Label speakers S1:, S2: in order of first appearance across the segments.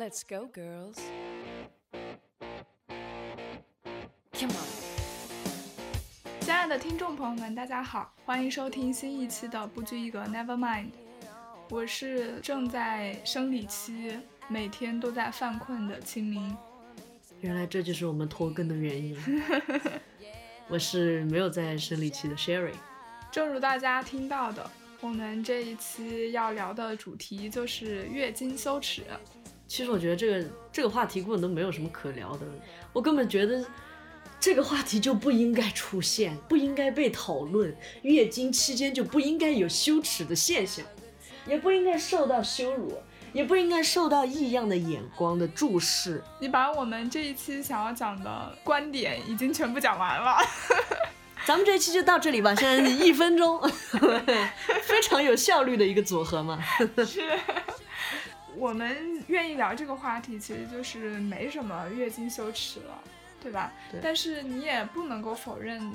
S1: Let's go, girls. Come on.
S2: 亲爱的听众朋友们，大家好，欢迎收听新一期的《不拘一格 Never Mind》。我是正在生理期，每天都在犯困的清明。
S3: 原来这就是我们拖更的原因。我是没有在生理期的 Sherry。
S2: 正如大家听到的，我们这一期要聊的主题就是月经羞耻。
S3: 其实我觉得这个这个话题根本都没有什么可聊的，我根本觉得这个话题就不应该出现，不应该被讨论。月经期间就不应该有羞耻的现象，也不应该受到羞辱，也不应该受到异样的眼光的注视。
S2: 你把我们这一期想要讲的观点已经全部讲完了。
S3: 咱们这一期就到这里吧，现在一分钟，非常有效率的一个组合嘛。
S2: 是。我们愿意聊这个话题，其实就是没什么月经羞耻了，对吧？
S3: 对
S2: 但是你也不能够否认，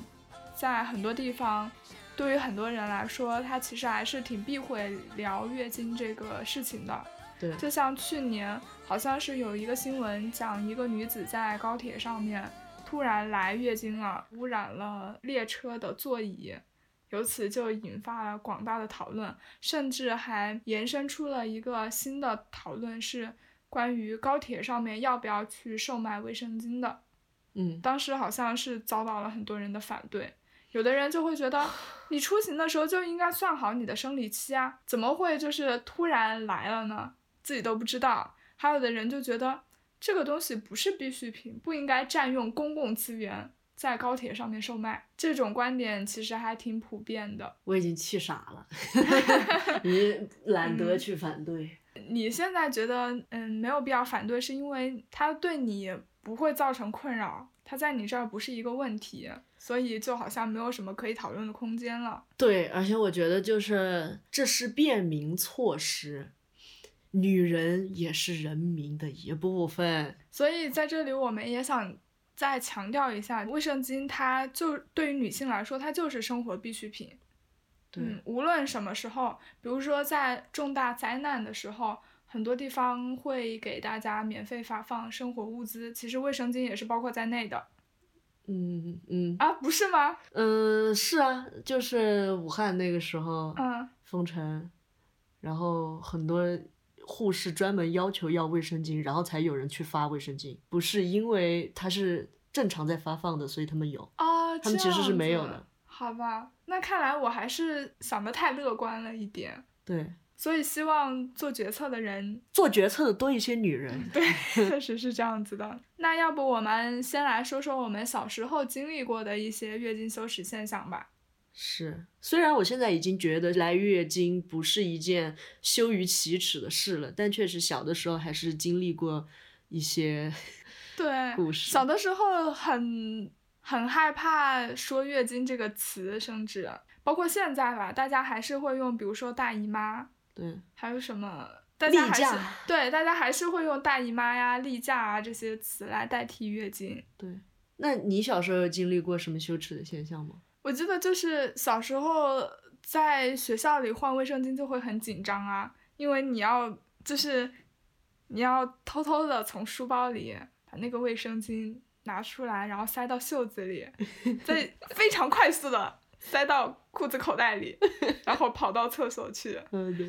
S2: 在很多地方，对于很多人来说，他其实还是挺避讳聊月经这个事情的。
S3: 对，
S2: 就像去年，好像是有一个新闻讲一个女子在高铁上面突然来月经了，污染了列车的座椅。由此就引发了广大的讨论，甚至还延伸出了一个新的讨论，是关于高铁上面要不要去售卖卫生巾的。
S3: 嗯，
S2: 当时好像是遭到了很多人的反对，有的人就会觉得，你出行的时候就应该算好你的生理期啊，怎么会就是突然来了呢？自己都不知道。还有的人就觉得这个东西不是必需品，不应该占用公共资源。在高铁上面售卖，这种观点其实还挺普遍的。
S3: 我已经气傻了，你懒得去反对。
S2: 你现在觉得，嗯，没有必要反对，是因为它对你不会造成困扰，它在你这儿不是一个问题，所以就好像没有什么可以讨论的空间了。
S3: 对，而且我觉得就是这是便民措施，女人也是人民的一部分，
S2: 所以在这里我们也想。再强调一下，卫生巾它就对于女性来说，它就是生活必需品。
S3: 嗯，
S2: 无论什么时候，比如说在重大灾难的时候，很多地方会给大家免费发放生活物资，其实卫生巾也是包括在内的。
S3: 嗯嗯
S2: 啊，不是吗？
S3: 嗯，是啊，就是武汉那个时候，
S2: 嗯，
S3: 封城，然后很多护士专门要求要卫生巾，然后才有人去发卫生巾，不是因为它是正常在发放的，所以他们有。
S2: 啊，
S3: 他们其实是没有的。
S2: 好吧，那看来我还是想的太乐观了一点。
S3: 对，
S2: 所以希望做决策的人，
S3: 做决策的多一些女人。
S2: 对，确实是这样子的。那要不我们先来说说我们小时候经历过的一些月经羞耻现象吧。
S3: 是，虽然我现在已经觉得来月经不是一件羞于启齿的事了，但确实小的时候还是经历过一些
S2: 对
S3: 故事。
S2: 小的时候很很害怕说月经这个词，甚至包括现在吧，大家还是会用，比如说大姨妈，
S3: 对，
S2: 还有什么，大家还是对，大家还是会用大姨妈呀、例假啊这些词来代替月经。
S3: 对，那你小时候有经历过什么羞耻的现象吗？
S2: 我记得就是小时候在学校里换卫生巾就会很紧张啊，因为你要就是你要偷偷的从书包里把那个卫生巾拿出来，然后塞到袖子里，再 非常快速的塞到裤子口袋里，然后跑到厕所去。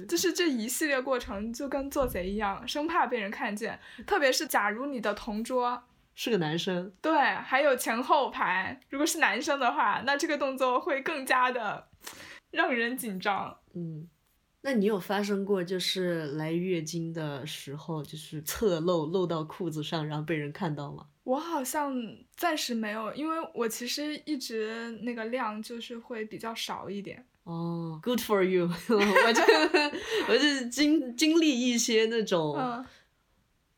S2: 就是这一系列过程就跟做贼一样，生怕被人看见。特别是假如你的同桌
S3: 是个男生，
S2: 对，还有前后排，如果是男生的话，那这个动作会更加的让人紧张。
S3: 嗯，那你有发生过就是来月经的时候就是侧漏漏到裤子上，然后被人看到吗？
S2: 我好像暂时没有，因为我其实一直那个量就是会比较少一点。
S3: 哦，Good for you！我就 我就经经历一些那种
S2: 嗯，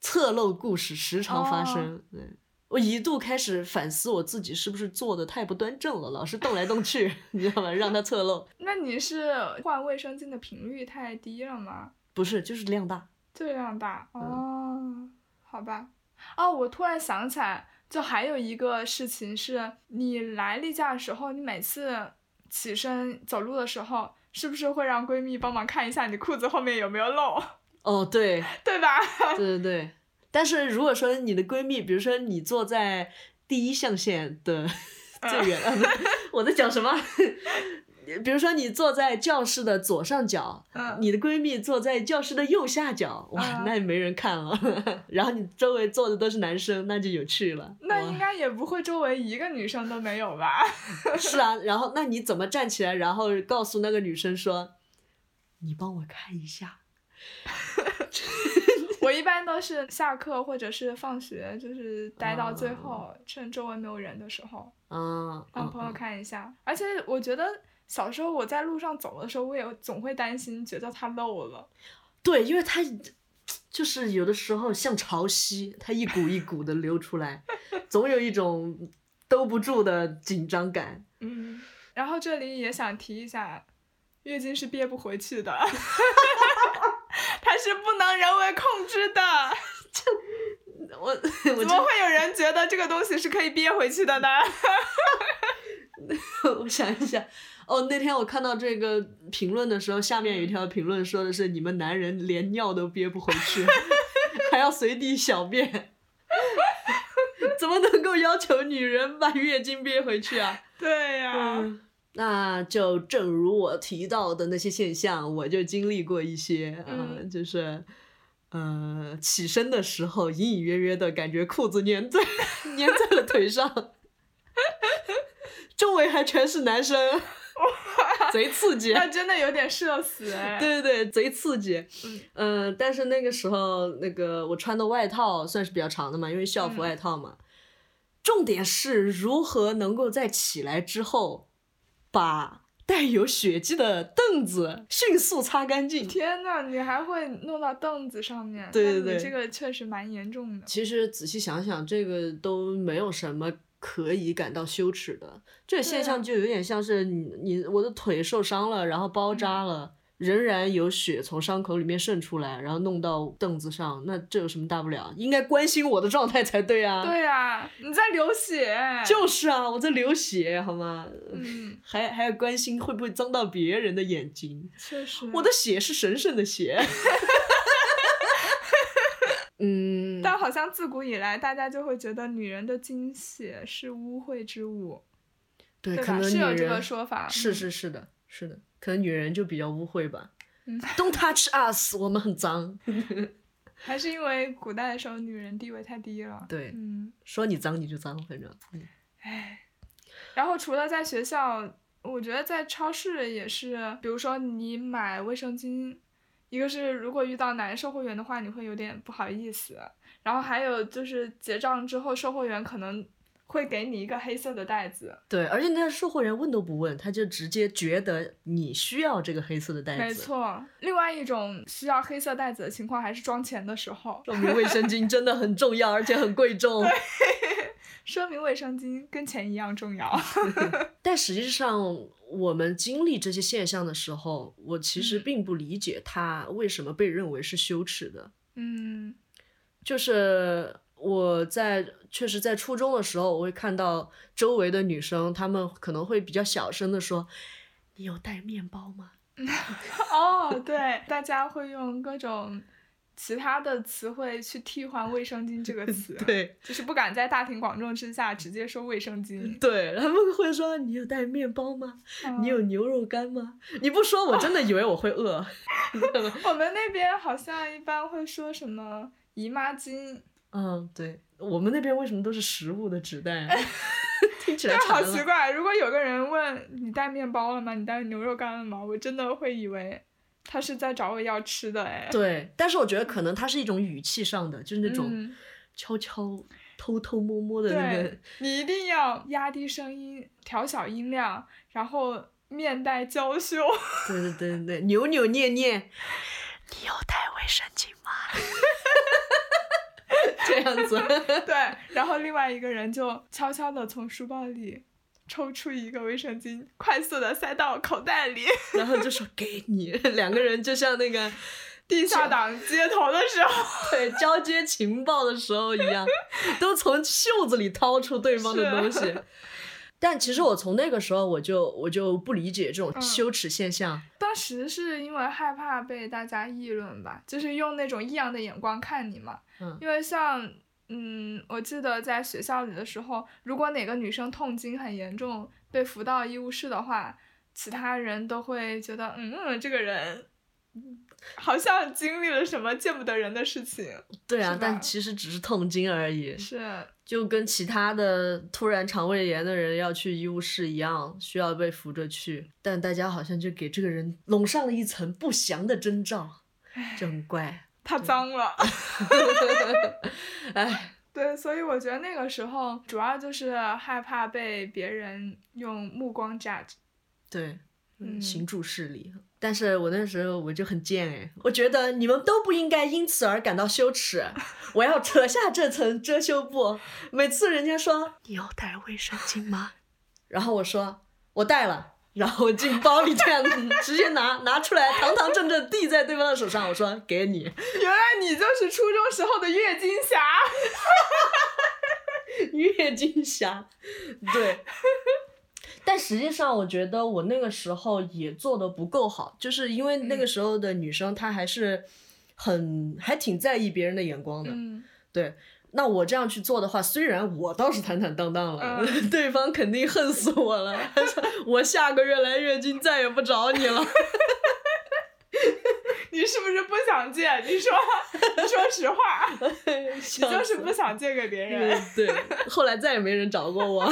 S3: 侧漏故事，时常发生。
S2: 哦
S3: 对我一度开始反思我自己是不是做的太不端正了，老是动来动去，你知道吗？让它侧漏。
S2: 那你是换卫生巾的频率太低了吗？
S3: 不是，就是量大。
S2: 就量大哦，好吧。哦，我突然想起来，就还有一个事情是，你来例假的时候，你每次起身走路的时候，是不是会让闺蜜帮忙看一下你裤子后面有没有漏，
S3: 哦，对，
S2: 对吧？
S3: 对对对，但是如果说你的闺蜜，比如说你坐在第一象限的最远，我在讲什么？比如说你坐在教室的左上角，
S2: 嗯
S3: 你的闺蜜坐在教室的右下角，哇，
S2: 嗯
S3: 那也没人看了。然后你周围坐的都是男生，那就有趣了。
S2: 那应该也不会周围一个女生都没有吧？
S3: 是啊，然后那你怎么站起来，然后告诉那个女生说，你帮我看一下。
S2: 我一般都是下课或者是放学，就是待到最后，
S3: 哦
S2: 趁周围没有人的时候，
S3: 啊，
S2: 让朋友看一下。而且我觉得小时候我在路上走的时候，我也总会担心，觉得它漏了。
S3: 对，因为它就是有的时候像潮汐，它一股一股的流出来，总有一种兜不住的紧张感。
S2: 嗯，然后这里也想提一下，月经是憋不回去的，它是不能人为控制的。
S3: 这我
S2: 怎么会有人觉得这个东西是可以憋回去的呢？
S3: 我想一想，哦，那天我看到这个评论的时候，下面有一条评论说的是你们男人连尿都憋不回去，还要随地小便，怎么能够要求女人把月经憋回去啊？
S2: 对呀、
S3: 嗯，那就正如我提到的那些现象，我就经历过一些啊、
S2: 嗯
S3: 就是。呃，起身的时候隐隐约约的感觉裤子粘在粘在了腿上，周围还全是男生，贼刺激。
S2: 那真的有点社死哎。
S3: 对对对，贼刺激。
S2: 嗯
S3: 嗯、但是那个时候，那个我穿的外套算是比较长的嘛，因为校服
S2: 嗯
S3: 外套嘛。重点是如何能够在起来之后，把带有血迹的凳子迅速擦干净。
S2: 天呐，你还会弄到凳子上面？
S3: 对对对
S2: 这个确实蛮严重的。
S3: 其实仔细想想，这个都没有什么可以感到羞耻的。这个现象就有点像是你你我的腿受伤了，然后包扎了。仍然有血从伤口里面渗出来，然后弄到凳子上，那这有什么大不了？应该关心我的状态才对啊！
S2: 对啊、你在流血。
S3: 就是啊，我在流血，好吗？
S2: 嗯，
S3: 还还要关心会不会脏到别人的眼睛？
S2: 确实。
S3: 我的血是神圣的血。嗯，
S2: 但好像自古以来，大家就会觉得女人的精血是污秽之物，
S3: 对？可能
S2: 是有这个说法。
S3: 是
S2: 嗯
S3: 是是的，是的，可能女人就比较污秽吧。
S2: 嗯
S3: Don't touch us，我们很脏。
S2: 还是因为古代的时候女人地位太低了。
S3: 对
S2: 嗯，
S3: 说你脏你就脏，反正。嗯
S2: 唉。然后除了在学校，我觉得在超市也是，比如说你买卫生巾，一个是如果遇到男售货员的话，你会有点不好意思，然后还有就是结账之后，售货员可能会给你一个黑色的袋子，
S3: 对，而且那个售货员问都不问，他就直接觉得你需要这个黑色的袋子。
S2: 没。错。另外一种需要黑色袋子的情况，还是装钱的时候，
S3: 说明卫生巾真的很重要，而且很贵重。
S2: 说明卫生巾跟钱一样重要。
S3: 但实际上，我们经历这些现象的时候，我其实
S2: 嗯
S3: 并不理解它为什么被认为是羞耻的。
S2: 嗯
S3: 就是我在确实在初中的时候，我会看到周围的女生，她们可能会比较小声的说：“你有带面包吗
S2: 哦，对，大家会用各种其他的词汇去替换“卫生巾”这个 词，？”
S3: 对
S2: 就是不敢在大庭广众之下直接说卫生巾。
S3: 对，他们会说：“你有带面包吗？
S2: 嗯
S3: 你有牛肉干吗？”你不说，我真的以为我会饿。
S2: 我们那边好像一般会说什么姨妈巾，
S3: 嗯，对，我们那边为什么都是食物的纸袋啊？听起来
S2: 好。奇怪。如果有个人问你带面包了吗？你带牛肉干了吗？我真的会以为他是在找我要吃的哎。
S3: 对，但是我觉得可能他是一种语气上的，就是那种
S2: 嗯
S3: 悄悄、偷偷摸摸的那个
S2: 对。你一定要压低声音，调小音量，然后面带娇羞。
S3: 对对对对对，扭扭捏捏。你有带卫生巾吗？这样子。
S2: 对，然后另外一个人就悄悄的从书包里抽出一个卫生巾，快速的塞到口袋里。
S3: 然后就说给你，两个人就像那个
S2: 地下党接头的时候，
S3: 对交接情报的时候一样，都从袖子里掏出对方的东西。但其实我从那个时候我就我就不理解这种
S2: 嗯
S3: 羞耻现象。
S2: 当时是因为害怕被大家议论吧，就是用那种异样的眼光看你嘛。
S3: 嗯
S2: 因为像，嗯，我记得在学校里的时候，如果哪个女生痛经很严重，被扶到医务室的话，其他人都会觉得，嗯，这个人嗯好像经历了什么见不得人的事情。
S3: 对啊但其实只是痛经而已，
S2: 是，
S3: 就跟其他的突然肠胃炎的人要去医务室一样，需要被扶着去。但大家好像就给这个人笼上了一层不祥的征兆，就很怪。
S2: 太脏了。
S3: 哎，
S2: 对，所以我觉得那个时候主要就是害怕被别人用目光 judge。
S3: 对，
S2: 嗯
S3: 行注视力。但是我那时候我就很贱哎，我觉得你们都不应该因此而感到羞耻，我要扯下这层遮羞布。每次人家说你有带卫生巾吗？然后我说我带了。然后进包里这样 直接拿拿出来，堂堂正正递在对方的手上。我说给你，
S2: 原来你就是初中时候的月经侠。
S3: 月经侠，对。但实际上，我觉得我那个时候也做的不够好，就是因为那个时候的女生她还是很还挺在意别人的眼光的。
S2: 嗯，
S3: 对，那我这样去做的话，虽然我倒是坦坦荡荡了，
S2: 嗯
S3: 对方肯定恨死我了。我下个月来月经再也不找你了。
S2: 你是不是不想借？你说，你说实话，你
S3: 你
S2: 就是不想借给别人。
S3: 对，后来再也没人找过我。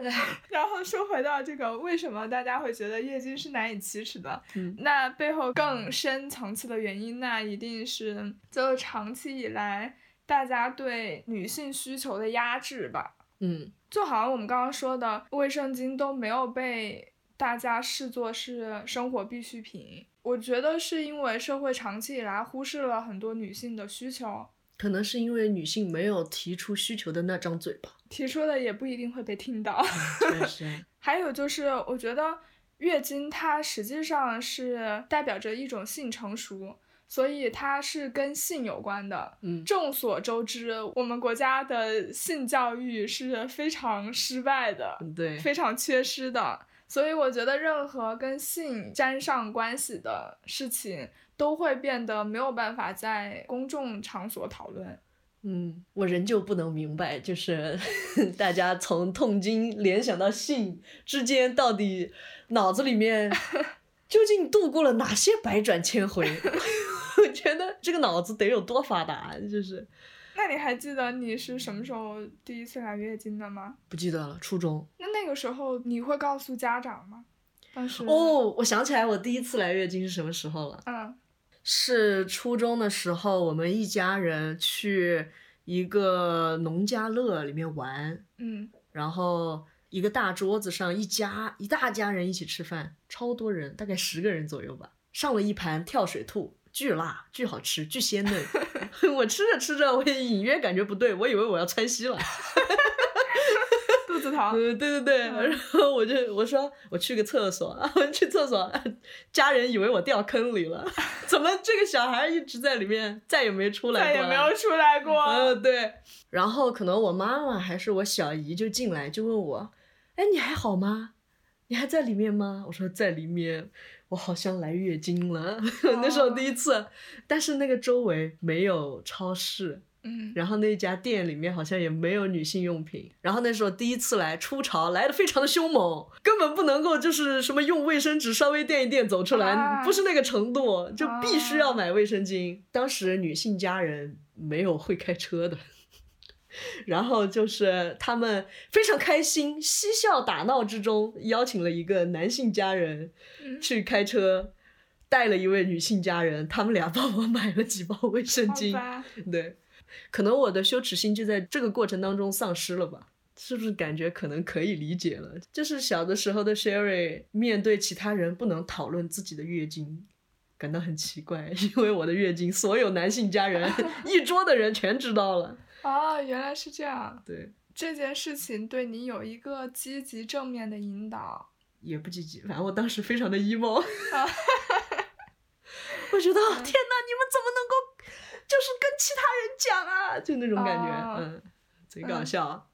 S2: 然后说回到这个，为什么大家会觉得月经是难以启齿的？
S3: 嗯
S2: 那背后更深层次的原因，那一定是就长期以来大家对女性需求的压制吧。
S3: 嗯
S2: 就好像我们刚刚说的，卫生巾都没有被大家视作是生活必需品。我觉得是因为社会长期以来忽视了很多女性的需求，
S3: 可能是因为女性没有提出需求的那张嘴巴。
S2: 提出的也不一定会被听到。
S3: 确实，
S2: 还有就是，我觉得月经它实际上是代表着一种性成熟，所以它是跟性有关的。
S3: 嗯
S2: 众所周知，我们国家的性教育是非常失败的，
S3: 对，
S2: 非常缺失的。所以我觉得任何跟性沾上关系的事情，都会变得没有办法在公众场所讨论。
S3: 嗯，我仍旧不能明白，就是 大家从痛经联想到性之间，到底脑子里面 究竟度过了哪些百转千回？我觉得这个脑子得有多发达，就是
S2: 那你还记得你是什么时候第一次来月经的吗？
S3: 不记得了。初中
S2: 那那个时候你会告诉家长吗？当时，
S3: 哦，我想起来我第一次来月经是什么时候了。
S2: 嗯
S3: 是初中的时候，我们一家人去一个农家乐里面玩，
S2: 嗯
S3: 然后一个大桌子上一家一大家人一起吃饭，超多人，大概十个人左右吧，上了一盘跳水兔，巨辣，巨好吃，巨鲜嫩。我吃着吃着，我也隐约感觉不对，我以为我要窜稀了。嗯，对对对，
S2: 嗯
S3: 然后我就我说我去个厕所，啊，我去厕所，家人以为我掉坑里了，怎么这个小孩一直在里面，再也没出来过？
S2: 再也没有出来过。
S3: 嗯，对。然后可能我妈妈还是我小姨就进来就问我，哎，你还好吗？你还在里面吗？我说在里面，我好像来月经了，那时候第一次。但是那个周围没有超市，
S2: 嗯
S3: 然后那家店里面好像也没有女性用品。然后那时候第一次来初潮，来的非常的凶猛，根本不能够就是什么用卫生纸稍微垫一垫走出来，
S2: 啊
S3: 不是那个程度，就必须要买卫生巾。当时女性家人没有会开车的。然后就是他们非常开心，嬉笑打闹之中，邀请了一个男性家人
S2: 嗯
S3: 去开车，带了一位女性家人，他们俩帮我买了几包卫生巾。对，可能我的羞耻心就在这个过程当中丧失了吧？是不是感觉可能可以理解了？就是小的时候的 Sherry 面对其他人不能讨论自己的月经，感到很奇怪，因为我的月经所有男性家人 一桌的人全知道了。
S2: 哦，原来是这样。
S3: 对，
S2: 这件事情对你有一个积极正面的引导。
S3: 也不积极，反正我当时非常的 emo，
S2: 啊
S3: 我觉得天哪，你们怎么能够就是跟其他人讲啊？就那种感觉，
S2: 哦
S3: 嗯，贼搞笑。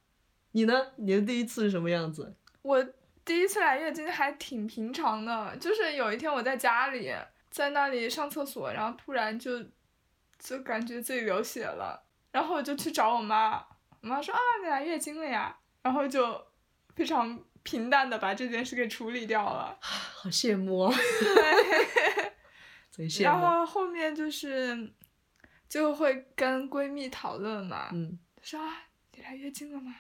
S3: 你呢？你的第一次是什么样子？
S2: 我第一次来月经还挺平常的，就是有一天我在家里，在那里上厕所，然后突然就就感觉自己流血了，然后我就去找我妈，我妈说啊你来月经了呀，然后就非常平淡的把这件事给处理掉了。
S3: 好羡慕哦 贼羡
S2: 然。后后面就是就会跟闺蜜讨论嘛，
S3: 嗯，
S2: 说啊你来月经了吗？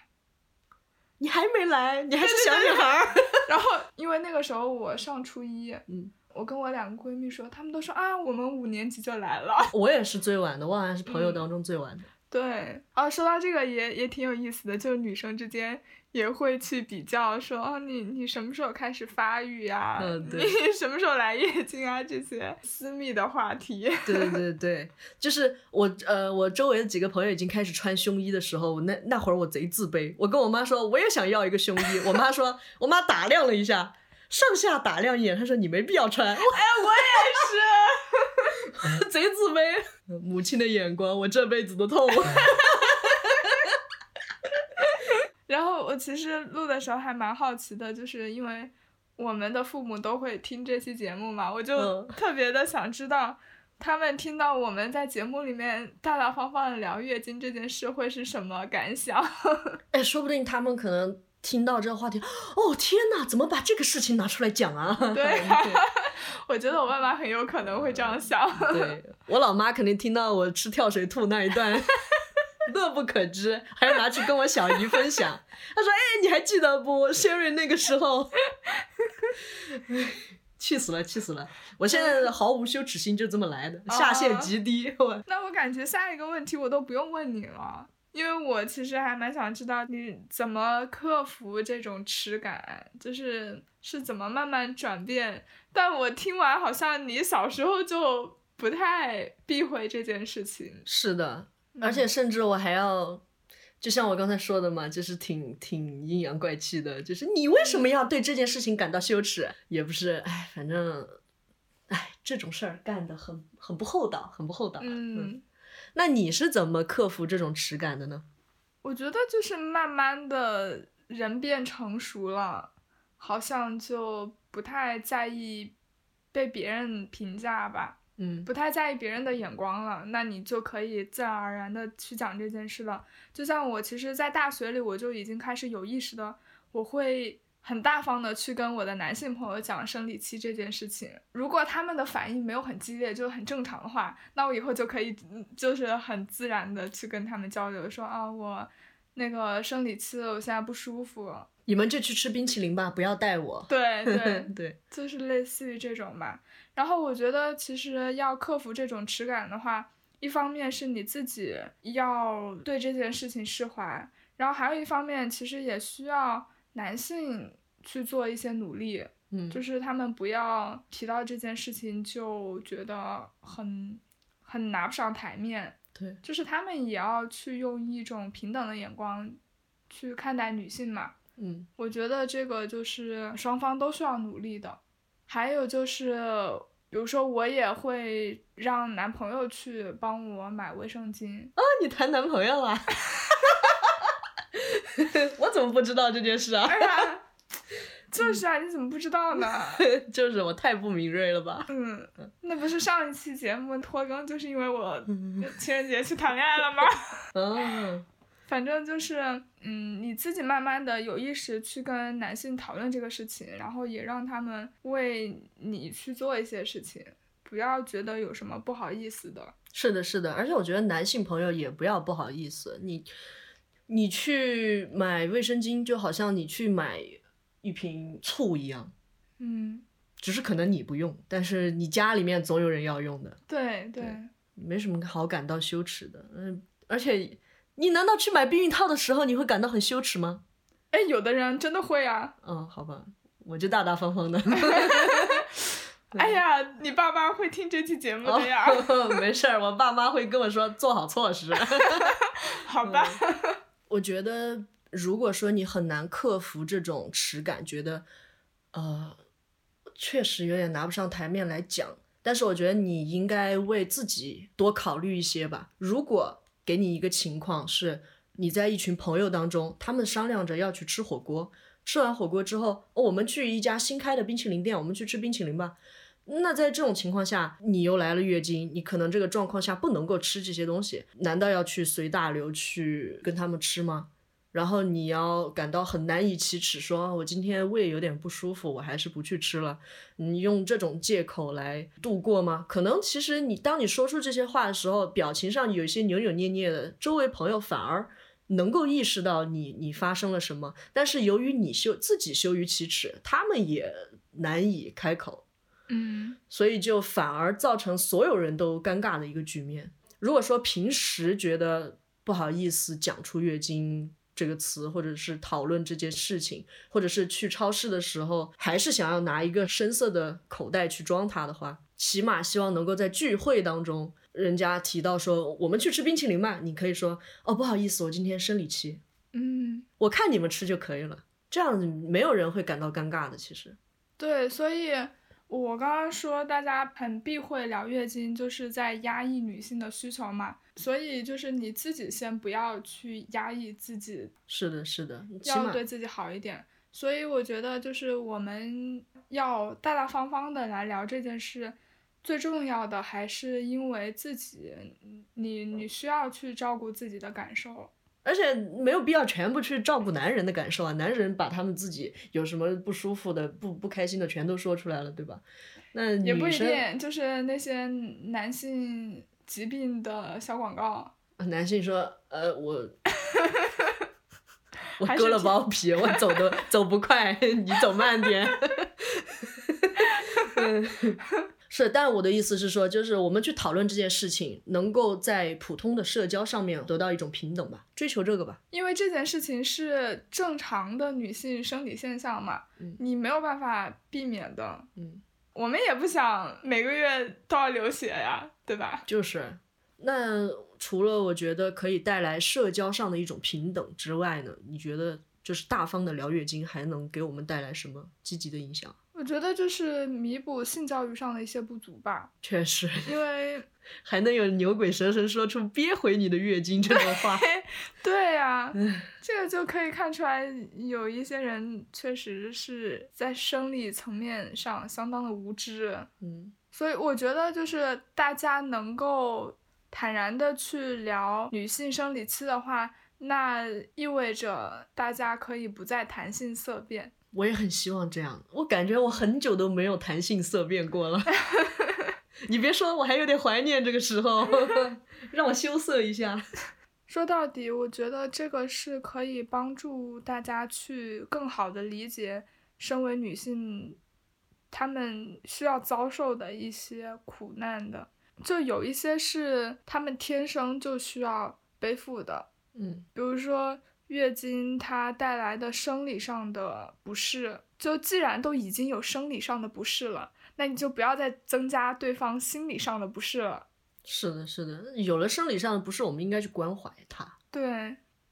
S3: 你还没来，你还是小女孩儿。
S2: 然后因为那个时候我上初一，
S3: 嗯，
S2: 我跟我两个闺蜜说，她们都说啊，我们五年级就来了。
S3: 我也是最晚的，我好像是朋友
S2: 嗯
S3: 当中最晚的。
S2: 对，啊，说到这个也也挺有意思的，就是女生之间也会去比较说，哦，你你什么时候开始发育啊？
S3: 嗯 对
S2: 你什么时候来月经啊？这些私密的话题。
S3: 对对对，就是我呃，我周围的几个朋友已经开始穿胸衣的时候，那那会儿我贼自卑。我跟我妈说我也想要一个胸衣，我妈说，我妈打量了一下，上下打量一眼，她说你没必要穿。
S2: 哎，我也是。
S3: 贼自卑。母亲的眼光，我这辈子都痛。
S2: 然后我其实录的时候还蛮好奇的，就是因为我们的父母都会听这期节目嘛，我就
S3: 嗯
S2: 特别的想知道，他们听到我们在节目里面大大方方的聊月经这件事会是什么感想？
S3: 哎，说不定他们可能听到这个话题，哦天哪，怎么把这个事情拿出来讲啊？
S2: 对我觉得我爸妈很有可能会这样想。
S3: 对我老妈肯定听到我吃跳水兔那一段，乐不可支，还要拿去跟我小姨分享。她说：“哎，你还记得不？Sherry 那个时候。” 气死了，气死了！我现在毫无羞耻心，就这么来的，下限极低。我
S2: 那我感觉下一个问题我都不用问你了，因为我其实还蛮想知道你怎么克服这种耻感，就是是怎么慢慢转变。但我听完好像你小时候就不太避讳这件事情，
S3: 是的，而且甚至我还要，就像我刚才说的嘛，就是挺挺阴阳怪气的，就是你为什么要对这件事情感到羞耻？也不是，哎，反正，哎，这种事儿干的很很不厚道，很不厚道。
S2: 嗯，
S3: 那你是怎么克服这种耻感的呢？
S2: 我觉得就是慢慢的人变成熟了，好像就不太在意被别人评价吧。
S3: 嗯
S2: 不太在意别人的眼光了，那你就可以自然而然的去讲这件事了。就像我，其实，在大学里我就已经开始有意识的，我会很大方的去跟我的男性朋友讲生理期这件事情。如果他们的反应没有很激烈，就很正常的话，那我以后就可以嗯就是很自然的去跟他们交流，说啊，我那个生理期了，我现在不舒服。
S3: 你们就去吃冰淇淋吧，不要带我。
S2: 对对，
S3: 对，
S2: 就是类似于这种吧。然后我觉得其实要克服这种耻感的话，一方面是你自己要对这件事情释怀，然后还有一方面其实也需要男性去做一些努力，
S3: 嗯，
S2: 就是他们不要提到这件事情就觉得很很拿不上台面，
S3: 对，
S2: 就是他们也要去用一种平等的眼光去看待女性嘛。
S3: 嗯
S2: 我觉得这个就是双方都需要努力的。还有就是，比如说我也会让男朋友去帮我买卫生巾。
S3: 啊，你谈男朋友了？我怎么不知道这件事啊？
S2: 哎呀，就是啊，你怎么不知道呢？
S3: 就是我太不敏锐了吧？
S2: 嗯，那不是上一期节目拖更，就是因为我
S3: 嗯
S2: 情人节去谈恋爱了吗？
S3: 嗯，
S2: 反正就是，嗯，你自己慢慢的有意识去跟男性讨论这个事情，然后也让他们为你去做一些事情，不要觉得有什么不好意思的。
S3: 是的，是的，而且我觉得男性朋友也不要不好意思，你你去买卫生巾，就好像你去买一瓶醋一样，
S2: 嗯，
S3: 只是可能你不用，但是你家里面总有人要用的，
S2: 对对，
S3: 没什么好感到羞耻的。嗯，而且你难道去买避孕套的时候你会感到很羞耻吗？
S2: 哎，有的人真的会啊。
S3: 嗯，好吧，我就大大方方的。
S2: 哎呀，你爸妈会听这期节目的呀？
S3: 哦，没事儿，我爸妈会跟我说做好措施。
S2: 好吧。
S3: 我觉得，如果说你很难克服这种耻感，觉得，呃，确实有点拿不上台面来讲，但是我觉得你应该为自己多考虑一些吧。如果给你一个情况是你在一群朋友当中，他们商量着要去吃火锅，吃完火锅之后，哦，我们去一家新开的冰淇淋店，我们去吃冰淇淋吧。那在这种情况下，你又来了月经，你可能这个状况下不能够吃这些东西，难道要去随大流去跟他们吃吗？然后你要感到很难以启齿，说我今天胃有点不舒服，我还是不去吃了。你用这种借口来度过吗？可能其实你当你说出这些话的时候，表情上有一些扭扭捏捏的，周围朋友反而能够意识到你你发生了什么。但是由于你羞自己羞于启齿，他们也难以开口，
S2: 嗯
S3: 所以就反而造成所有人都尴尬的一个局面。如果说平时觉得不好意思讲出月经这个词，或者是讨论这件事情，或者是去超市的时候，还是想要拿一个深色的口袋去装它的话，起码希望能够在聚会当中，人家提到说我们去吃冰淇淋吧，你可以说哦不好意思，我今天生理期，
S2: 嗯，
S3: 我看你们吃就可以了，这样子没有人会感到尴尬的。其实，
S2: 对，所以我刚刚说大家很避讳聊月经，就是在压抑女性的需求嘛。所以就是你自己先不要去压抑自己，
S3: 是的，是的，
S2: 要对自己好一点。所以我觉得就是我们要大大方方的来聊这件事，最重要的还是因为自己，你你需要去照顾自己的感受。
S3: 而且没有必要全部去照顾男人的感受啊，男人把他们自己有什么不舒服的、不不开心的全都说出来了，对吧？那
S2: 也不，一定，就是那些男性疾病的小广告，
S3: 男性说，呃，我 我割了包皮，我走的 走不快，你走慢点。嗯 是，但我的意思是说，就是我们去讨论这件事情，能够在普通的社交上面得到一种平等吧，追求这个吧。
S2: 因为这件事情是正常的女性生理现象嘛，
S3: 嗯
S2: 你没有办法避免的。
S3: 嗯，
S2: 我们也不想每个月都要流血呀，对吧？
S3: 就是，那除了我觉得可以带来社交上的一种平等之外呢，你觉得就是大方的聊月经还能给我们带来什么积极的影响？
S2: 我觉得就是弥补性教育上的一些不足吧，
S3: 确实，
S2: 因为
S3: 还能有牛鬼蛇神说出憋回你的月经这种话。
S2: 对呀、这个就可以看出来，有一些人确实是在生理层面上相当的无知。
S3: 嗯，
S2: 所以我觉得就是大家能够坦然的去聊女性生理期的话，那意味着大家可以不再谈性色变。
S3: 我也很希望这样。我感觉我很久都没有谈性色变过了。你别说，我还有点怀念这个时候，让我羞涩一下。
S2: 说到底，我觉得这个是可以帮助大家去更好的理解身为女性，她们需要遭受的一些苦难的。就有一些是她们天生就需要背负的，
S3: 嗯
S2: 比如说月经它带来的生理上的不适，就既然都已经有生理上的不适了，那你就不要再增加对方心理上的不适了。
S3: 是的，是的，有了生理上的不适，我们应该去关怀他。
S2: 对，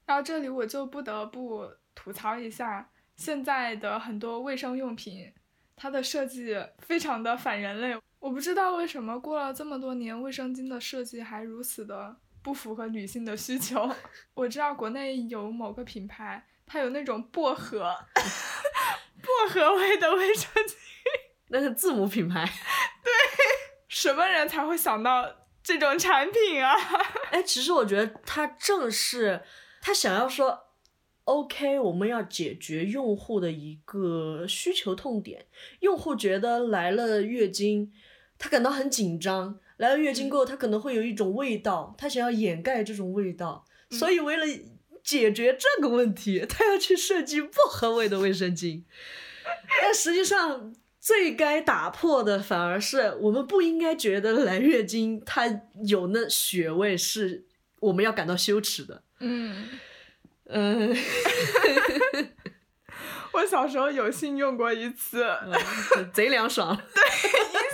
S2: 然后这里我就不得不吐槽一下现在的很多卫生用品，它的设计非常的反人类。我不知道为什么过了这么多年，卫生巾的设计还如此的不符合女性的需求。我知道国内有某个品牌，它有那种薄荷 薄荷味的卫生巾，
S3: 那是字母品牌。
S2: 对什么人才会想到这种产品啊？
S3: 哎，其实我觉得他正是他想要说，OK，我们要解决用户的一个需求痛点。用户觉得来了月经，他感到很紧张，来了月经过后，他可能会有一种味道，他想要掩盖这种味道，所以为了解决这个问题，他要去设计薄荷味的卫生巾。但实际上，最该打破的反而是我们不应该觉得来月经它有那血味是我们要感到羞耻的。
S2: 嗯，
S3: 嗯
S2: 我小时候有幸用过一次。
S3: 贼凉爽。
S2: 印象非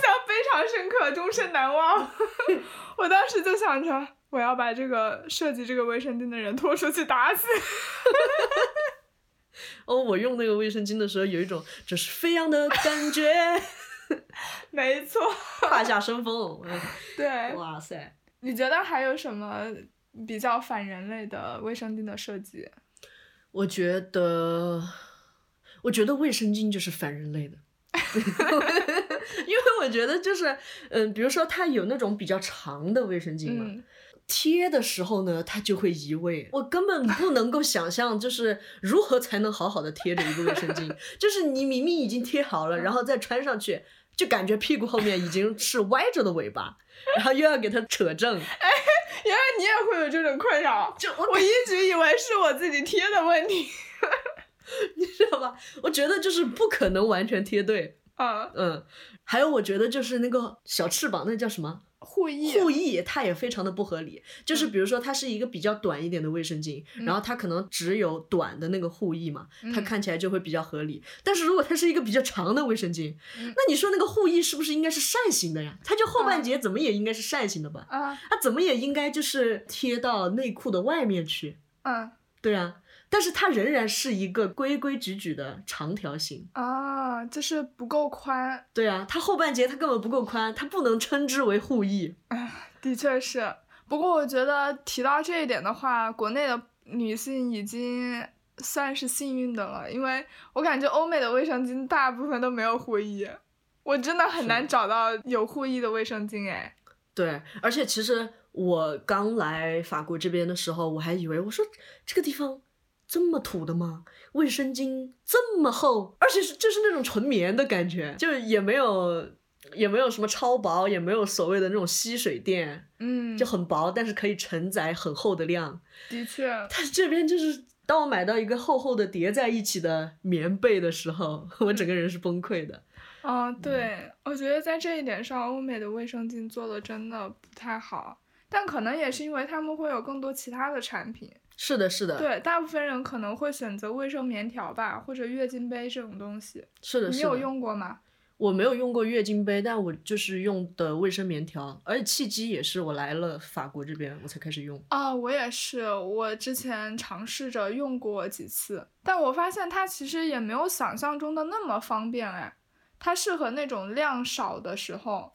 S2: 常深刻，终身难忘。我当时就想着，我要把这个设计这个卫生巾的人拖出去打死。
S3: 哦，我用那个卫生巾的时候，有一种这是飞扬的感觉，
S2: 没错，
S3: 胯下生风。嗯
S2: 对。
S3: 哇塞！
S2: 你觉得还有什么比较反人类的卫生巾的设计？
S3: 我觉得，我觉得卫生巾就是反人类的，因为我觉得就是，嗯，比如说它有那种比较长的卫生巾嘛，
S2: 嗯，
S3: 贴的时候呢，它就会移位，我根本不能够想象，就是如何才能好好的贴着一个卫生巾，就是你明明已经贴好了，然后再穿上去，就感觉屁股后面已经是歪着的尾巴，然后又要给它扯正，哎
S2: 原来你也会有这种困扰，
S3: 就我
S2: 我一直以为是我自己贴的问题。
S3: 你知道吧？我觉得就是不可能完全贴对，
S2: 啊，
S3: 嗯，还有我觉得就是那个小翅膀，那叫什么？
S2: 护翼，
S3: 护翼它也非常的不合理，就是比如说它是一个比较短一点的卫生巾，然后它可能只有短的那个护翼嘛，它
S2: 嗯
S3: 看起来就会比较合理。但是如果它是一个比较长的卫生巾，
S2: 嗯
S3: 那你说那个护翼是不是应该是扇形的呀？它就后半截怎么也应该是扇形的吧？
S2: 啊，
S3: 它怎么也应该就是贴到内裤的外面去，
S2: 嗯
S3: 对啊。但是它仍然是一个规规矩矩的长条形，
S2: 啊，就是不够宽，
S3: 对啊，它后半截它根本不够宽，它不能称之为护翼。
S2: 的确是。不过我觉得提到这一点的话，国内的女性已经算是幸运的了，因为我感觉欧美的卫生巾大部分都没有护翼，我真的很难找到有护翼的卫生巾哎。
S3: 对，而且其实我刚来法国这边的时候，我还以为我说这个地方这么土的吗？卫生巾这么厚，而且是就是那种纯棉的感觉，就是也没有也没有什么超薄，也没有所谓的那种吸水垫，
S2: 嗯，
S3: 就很薄，但是可以承载很厚的量。
S2: 的确，
S3: 但这边就是。当我买到一个厚厚的叠在一起的棉被的时候，我整个人是崩溃的。
S2: 嗯，对，我觉得在这一点上，欧美的卫生巾做的真的不太好，但可能也是因为他们会有更多其他的产品。
S3: 是的，是的，
S2: 对，大部分人可能会选择卫生棉条吧，或者月经杯这种东西。
S3: 是的，
S2: 你有。用过吗？
S3: 我没有用过月经杯，但我就是用的卫生棉条，而且契机也是我来了法国这边我才开始用。
S2: 啊，我也是，我之前尝试着用过几次，但我发现它其实也没有想象中的那么方便哎，它适合那种量少的时候。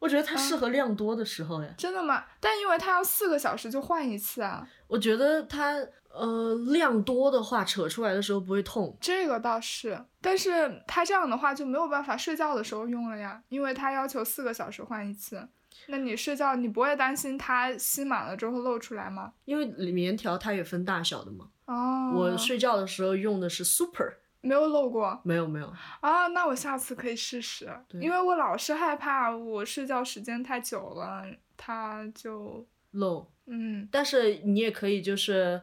S3: 我觉得它
S2: 啊
S3: 适合量多的时候呀。
S2: 真的吗？但因为它要四个小时就换一次啊，
S3: 我觉得它呃量多的话，扯出来的时候不会痛。
S2: 这个倒是，但是它这样的话就没有办法睡觉的时候用了呀，因为它要求四个小时换一次。那你睡觉你不会担心它吸满了之后露出来吗？
S3: 因为棉条它也分大小的嘛。
S2: 哦，
S3: 我睡觉的时候用的是 Super，
S2: 没有漏过
S3: 没有没有。
S2: 啊，那我下次可以试试，因为我老是害怕我睡觉时间太久了，它就
S3: 漏，
S2: 嗯
S3: 但是你也可以就是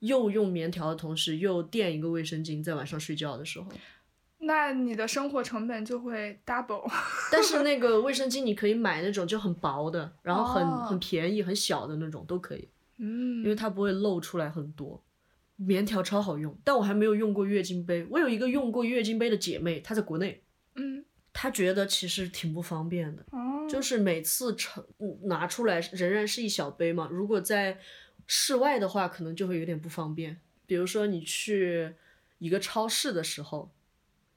S3: 又用棉条的同时又垫一个卫生巾，在晚上睡觉的时候。
S2: 那你的生活成本就会 double。
S3: 但是那个卫生巾你可以买那种就很薄的，然后很、
S2: 哦
S3: 很便宜、很小的那种都可以，
S2: 嗯，
S3: 因为它不会漏出来很多。棉条超好用，但我还没有用过月经杯。我有一个用过月经杯的姐妹，她在国内，
S2: 嗯
S3: 她觉得其实挺不方便的，
S2: 哦，
S3: 就是每次盛嗯拿出来仍然是一小杯嘛。如果在室外的话，可能就会有点不方便。比如说你去一个超市的时候，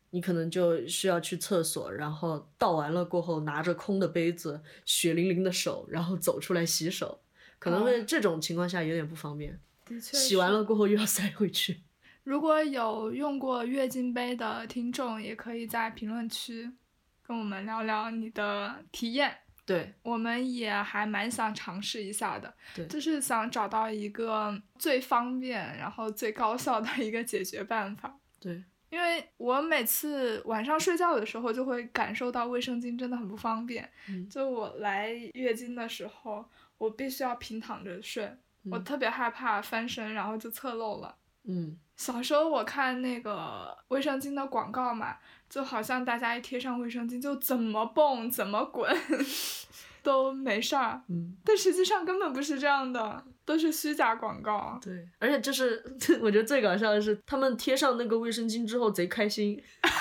S3: 你可能就需要去厕所，然后倒完了过后，拿着空的杯子，血淋淋的手，然后走出来洗手，可能会
S2: 哦
S3: 这种情况下有点不方便。
S2: 的确
S3: 洗完了过后又要塞回去。
S2: 如果有用过月经杯的听众，也可以在评论区跟我们聊聊你的体验。
S3: 对
S2: 我们也还蛮想尝试一下的，
S3: 对
S2: 就是想找到一个最方便，然后最高效的一个解决办法。
S3: 对，
S2: 因为我每次晚上睡觉的时候，就会感受到卫生巾真的很不方便。
S3: 嗯
S2: 就我来月经的时候，我必须要平躺着睡，我
S3: 嗯
S2: 特别害怕翻身，然后就侧漏了。
S3: 嗯，
S2: 小时候我看那个卫生巾的广告嘛，就好像大家一贴上卫生巾就怎么蹦怎么滚 都没事儿，
S3: 嗯，
S2: 但实际上根本不是这样的，都是虚假广告。
S3: 对，而且就是 我觉得最搞笑的是，他们贴上那个卫生巾之后贼开心。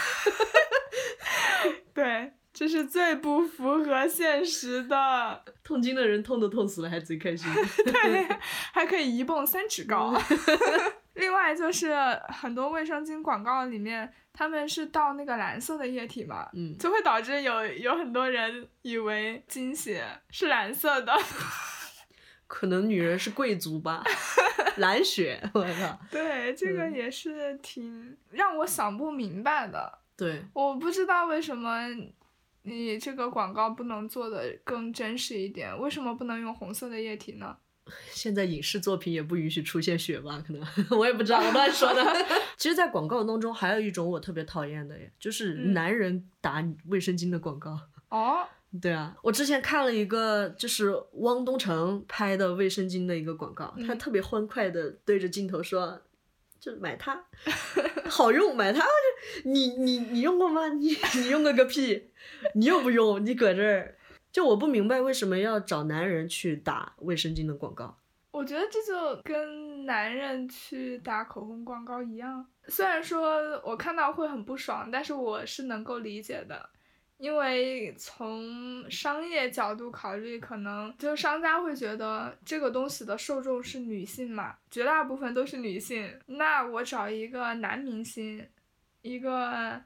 S2: 对，这是最不符合现实的。
S3: 痛经的人痛都痛死了，还贼开心。
S2: 对，还可以一蹦三尺高。另外就是很多卫生巾广告里面，他们是倒那个蓝色的液体嘛，
S3: 嗯，
S2: 就会导致有有很多人以为经血是蓝色的。
S3: 可能女人是贵族吧，蓝血，我靠，
S2: 对，这个
S3: 嗯
S2: 也是挺让我想不明白的。
S3: 对，
S2: 我不知道为什么你这个广告不能做的更真实一点，为什么不能用红色的液体呢？
S3: 现在影视作品也不允许出现血吧？可能 我也不知道，我乱说的。其实，在广告当中，还有一种我特别讨厌的，就是
S2: 嗯
S3: 男人打卫生巾的广告。
S2: 哦，
S3: 对啊，我之前看了一个就是汪东城拍的卫生巾的一个广告，他
S2: 嗯
S3: 特别欢快的对着镜头说：“就买它，好用，买它。”你你你用过吗？你你用过个屁！你又不用，你搁这儿。就我不明白为什么要找男人去打卫生巾的广告。
S2: 我觉得这就跟男人去打口红广告一样，虽然说我看到会很不爽，但是我是能够理解的，因为从商业角度考虑，可能就商家会觉得这个东西的受众是女性嘛，绝大部分都是女性，那我找一个男明星，一个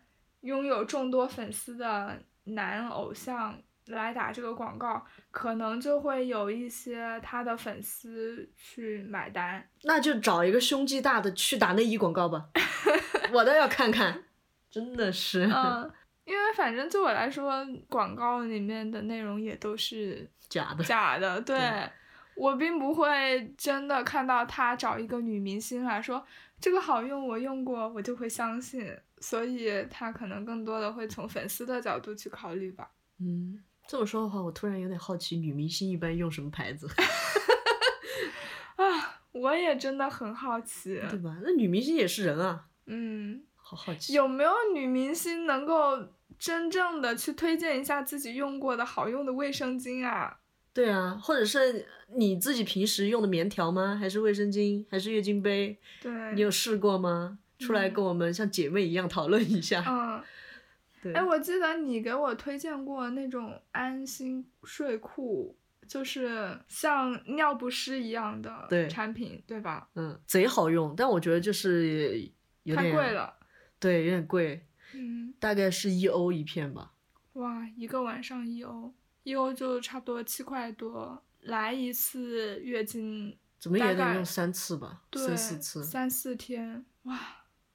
S2: 拥有众多粉丝的男偶像来打这个广告，可能就会有一些他的粉丝去买单。
S3: 那就找一个胸肌大的去打内衣广告吧，我倒要看看。真的是，
S2: 嗯，因为反正对我来说，广告里面的内容也都是
S3: 假的。
S2: 假的，对。
S3: 对
S2: 我并不会真的看到他找一个女明星来说这个好用，我用过，我就会相信，所以他可能更多的会从粉丝的角度去考虑吧。
S3: 嗯，这么说的话，我突然有点好奇，女明星一般用什么牌子，
S2: 啊，我也真的很好奇，
S3: 对吧？那女明星也是人啊，
S2: 嗯，
S3: 好好奇。
S2: 有没有女明星能够真正的去推荐一下自己用过的好用的卫生巾啊？
S3: 对啊，或者是你自己平时用的棉条吗？还是卫生巾？还是月经杯？
S2: 对，
S3: 你有试过吗？出来
S2: 嗯
S3: 跟我们像姐妹一样讨论一下。
S2: 嗯。
S3: 对，
S2: 哎，我记得你给我推荐过那种安心睡裤，就是像尿不湿一样的产品，对吧？
S3: 嗯，贼好用，但我觉得就是有点
S2: 太贵，了。
S3: 对，有点贵，
S2: 嗯，
S3: 大概是一欧一片吧。
S2: 哇，一个晚上一欧，一欧就差不多七块多，来一次月经，
S3: 怎么也得用三次吧，
S2: 对，
S3: 三四次。
S2: 三四天，哇，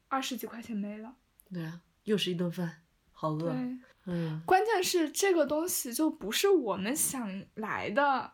S2: 二十几块钱没了。
S3: 对啊，又是一顿饭，好饿。
S2: 对，
S3: 嗯，
S2: 关键是这个东西就不是我们想来的，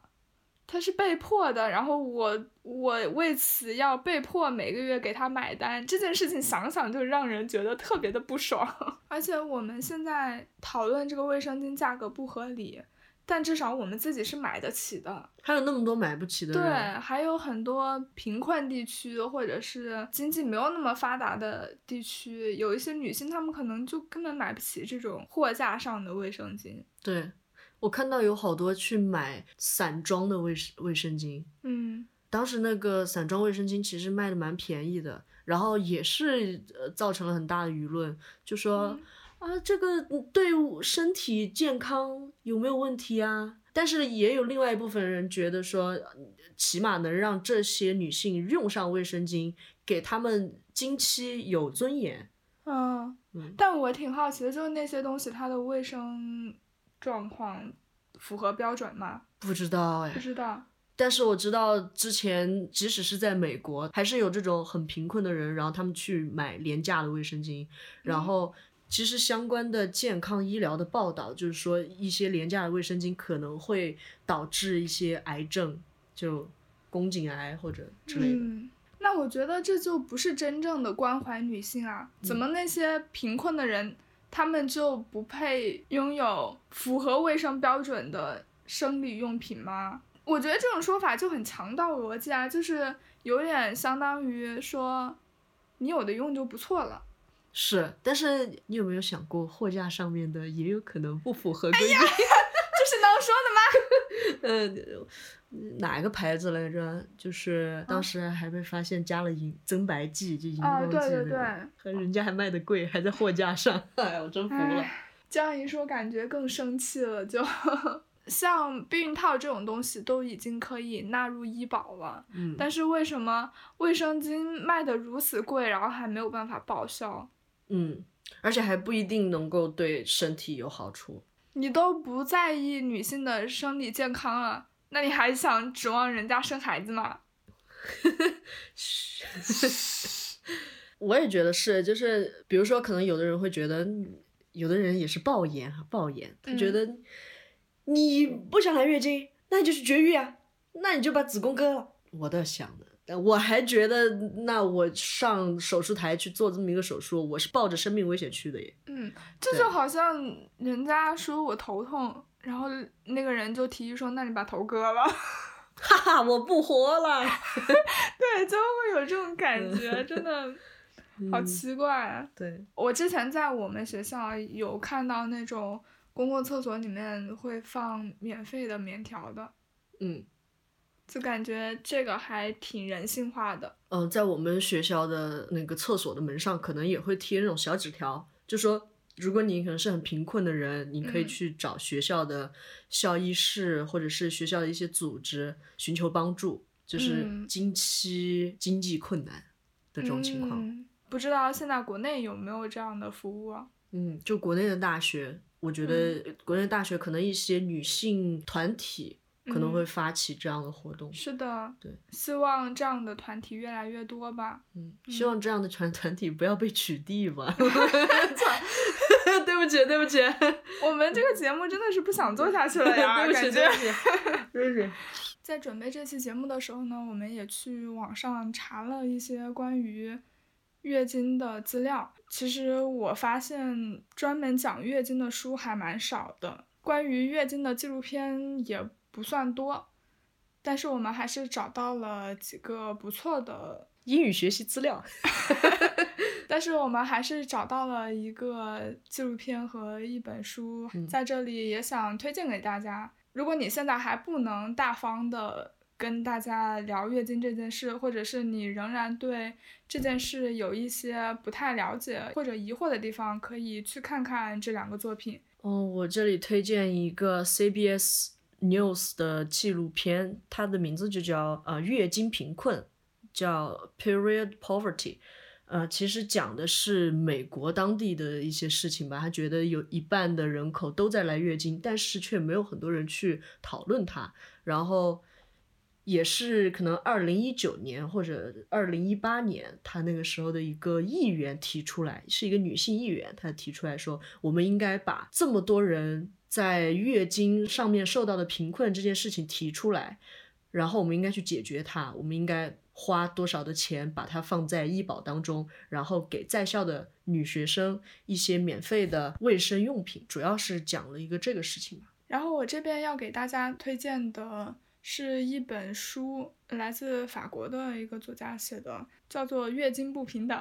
S2: 它是被迫的，然后我我为此要被迫每个月给他买单，这件事情想想就让人觉得特别的不爽。而且我们现在讨论这个卫生巾价格不合理，但至少我们自己是买得起的。
S3: 还有那么多买不起的
S2: 对，还有很多贫困地区或者是经济没有那么发达的地区，有一些女性她们可能就根本买不起这种货架上的卫生巾。
S3: 对，我看到有好多去买散装的卫生卫生巾，
S2: 嗯
S3: 当时那个散装卫生巾其实卖的蛮便宜的，然后也是呃造成了很大的舆论，就说、啊这个对身体健康有没有问题啊？但是也有另外一部分人觉得说，呃起码能让这些女性用上卫生巾，给她们经期有尊严。
S2: 嗯
S3: 嗯，
S2: 但我挺好奇的，就是那些东西它的卫生状况符合标准吗？
S3: 不知道哎
S2: 不，知道。
S3: 但是我知道之前，即使是在美国，还是有这种很贫困的人，然后他们去买廉价的卫生巾，然后其实相关的健康医疗的报道就是说，一些廉价的卫生巾可能会导致一些癌症，就宫颈癌或者之类的。
S2: 嗯，那我觉得这就不是真正的关怀女性啊！怎么那些贫困的人，他们就不配拥有符合卫生标准的生理用品吗？我觉得这种说法就很强盗逻辑啊，就是有点相当于说，你有的用就不错了。
S3: 是，但是你有没有想过，货架上面的也有可能不符合规定？
S2: 这 是能说的吗？
S3: 呃，哪个牌子来着？就是当时还被发现加了荧增白剂，就荧
S2: 啊
S3: 光剂
S2: 对对
S3: 那个，和人家还卖的贵，还在货架上，哎呀，我真服了。
S2: 唉这样一说，感觉更生气了。就 像避孕套这种东西都已经可以纳入医保了，
S3: 嗯，
S2: 但是为什么卫生巾卖的如此贵，然后还没有办法报销？
S3: 嗯，而且还不一定能够对身体有好处。
S2: 你都不在意女性的生理健康了，那你还想指望人家生孩子吗？
S3: 我也觉得是，就是比如说，可能有的人会觉得，有的人也是暴言啊，暴言，他觉得你不想来月经，那你就去绝育啊，那你就把子宫割了。我倒想的，我还觉得，那我上手术台去做这么一个手术，我是抱着生命危险去的耶。
S2: 嗯，这就好像人家说我头痛，然后那个人就提议说，那你把头割了。
S3: 哈哈，我不活了。
S2: 对，就会有这种感觉，真的 好
S3: 嗯
S2: 奇怪啊。
S3: 对，
S2: 我之前在我们学校有看到那种公共厕所里面会放免费的棉条的，
S3: 嗯
S2: 就感觉这个还挺人性化的。
S3: 嗯，在我们学校的那个厕所的门上，可能也会贴那种小纸条，就说如果你可能是很贫困的人，你可以
S2: 嗯
S3: 去找学校的校医室或者是学校的一些组织寻求帮助，就是
S2: 嗯
S3: 经期经济困难的这种情况。
S2: 嗯，不知道现在国内有没有这样的服务啊？
S3: 嗯，就国内的大学，我觉得
S2: 嗯
S3: 国内大学可能一些女性团体可能会
S2: 嗯
S3: 发起这样的活动。
S2: 是的，
S3: 对，
S2: 希望这样的团体越来越多吧。
S3: 嗯，希望这样的团团体不要被取缔吧。操，对不起，对不起，
S2: 我们这个节目真的是不想做下去了呀，
S3: 对不起，对不。起，对不起。
S2: 在准备这期节目的时候呢，我们也去网上查了一些关于月经的资料。其实我发现专门讲月经的书还蛮少的，关于月经的纪录片也不算多，但是我们还是找到了几个不错的。
S3: 英语学习资料。
S2: 但是我们还是找到了一个纪录片和一本书，
S3: 嗯
S2: 在这里也想推荐给大家。如果你现在还不能大方的跟大家聊月经这件事，或者是你仍然对这件事有一些不太了解或者疑惑的地方，可以去看看这两个作品。
S3: 哦，我这里推荐一个 CBS News 的纪录片，它的名字就叫呃月经贫困，叫 Period Poverty。呃，其实讲的是美国当地的一些事情吧。他觉得有一半的人口都在来月经，但是却没有很多人去讨论它。然后也是可能二零一九年或者二零一八年，他那个时候的一个议员提出来，是一个女性议员，她提出来说，我们应该把这么多人在月经上面受到的贫困这件事情提出来，然后我们应该去解决它，我们应该花多少的钱把它放在医保当中，然后给在校的女学生一些免费的卫生用品，主要是讲了一个这个事情吧。
S2: 然后我这边要给大家推荐的是一本书，来自法国的一个作家写的，叫做《月经不平等》。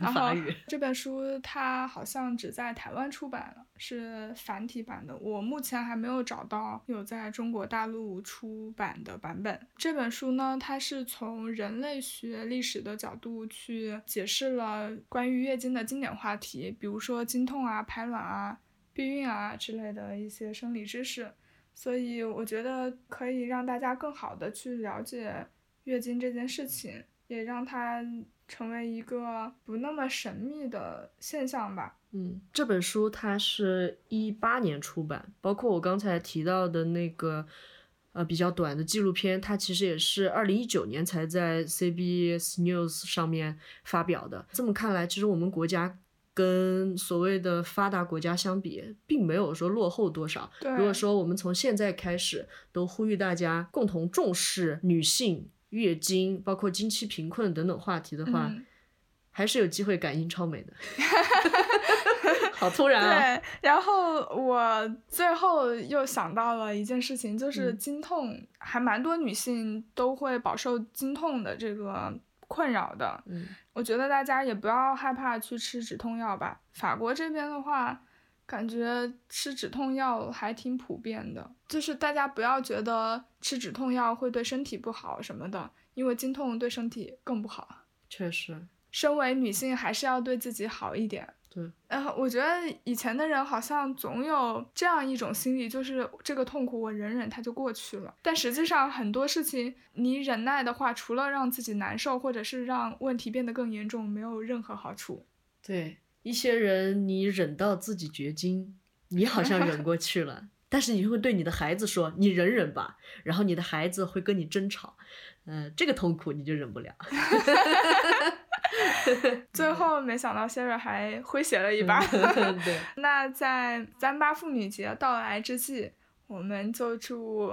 S2: 然后，这本书它好像只在台湾出版了，是繁体版的。我目前还没有找到有在中国大陆出版的版本。这本书呢，它是从人类学历史的角度去解释了关于月经的经典话题，比如说经痛啊、排卵啊、避孕啊之类的一些生理知识。所以我觉得可以让大家更好的去了解月经这件事情，也让它成为一个不那么神秘的现象吧。
S3: 嗯，这本书它是一八年出版，包括我刚才提到的那个呃比较短的纪录片，它其实也是二零一九年才在 CBS News 上面发表的。这么看来，其实我们国家跟所谓的发达国家相比，并没有说落后多少。如果说我们从现在开始都呼吁大家共同重视女性月经，包括经期贫困等等话题的话，
S2: 嗯
S3: 还是有机会赶英超美的。好突然啊！
S2: 对，然后我最后又想到了一件事情，就是
S3: 嗯
S2: 经痛，还蛮多女性都会饱受经痛的这个困扰的。
S3: 嗯
S2: 我觉得大家也不要害怕去吃止痛药吧。法国这边的话，感觉吃止痛药还挺普遍的，就是大家不要觉得吃止痛药会对身体不好什么的，因为经痛对身体更不好。
S3: 确实，
S2: 身为女性，还是要对自己好一点。
S3: 对，
S2: 然后我觉得以前的人好像总有这样一种心理，就是这个痛苦我忍忍它就过去了。但实际上很多事情你忍耐的话，除了让自己难受，或者是让问题变得更严重，没有任何好处。
S3: 对一些人，你忍到自己绝经，你好像忍过去了，但是你会对你的孩子说你忍忍吧，然后你的孩子会跟你争吵，呃，这个痛苦你就忍不了。
S2: 最后没想到谢瑞还诙谐了一把。
S3: 对，
S2: 那在三八妇女节到来之际，我们就祝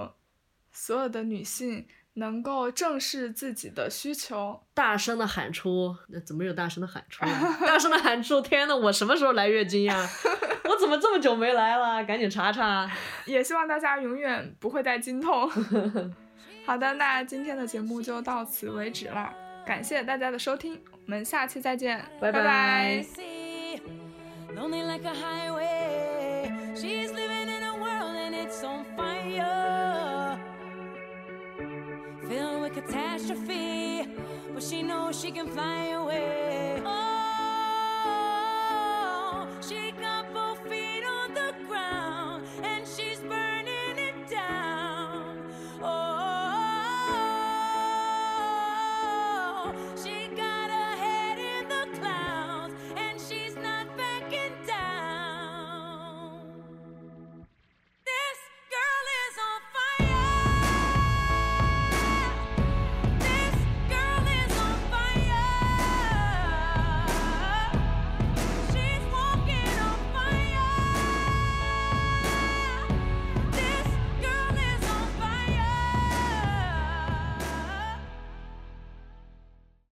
S2: 所有的女性能够正视自己的需求，
S3: 大声的喊出，那怎么有大声的喊出啊？大声的喊出！天呐，我什么时候来月经呀？我怎么这么久没来了？赶紧查查。
S2: 也希望大家永远不会再经痛。好的，那今天的节目就到此为止了，感谢大家的收听，我们下期再见，
S3: 拜
S2: 拜
S3: 拜
S1: See, lonely like a highway. She's living in a world and it's on fire. Filled with catastrophe, but she knows she can fly away. Oh,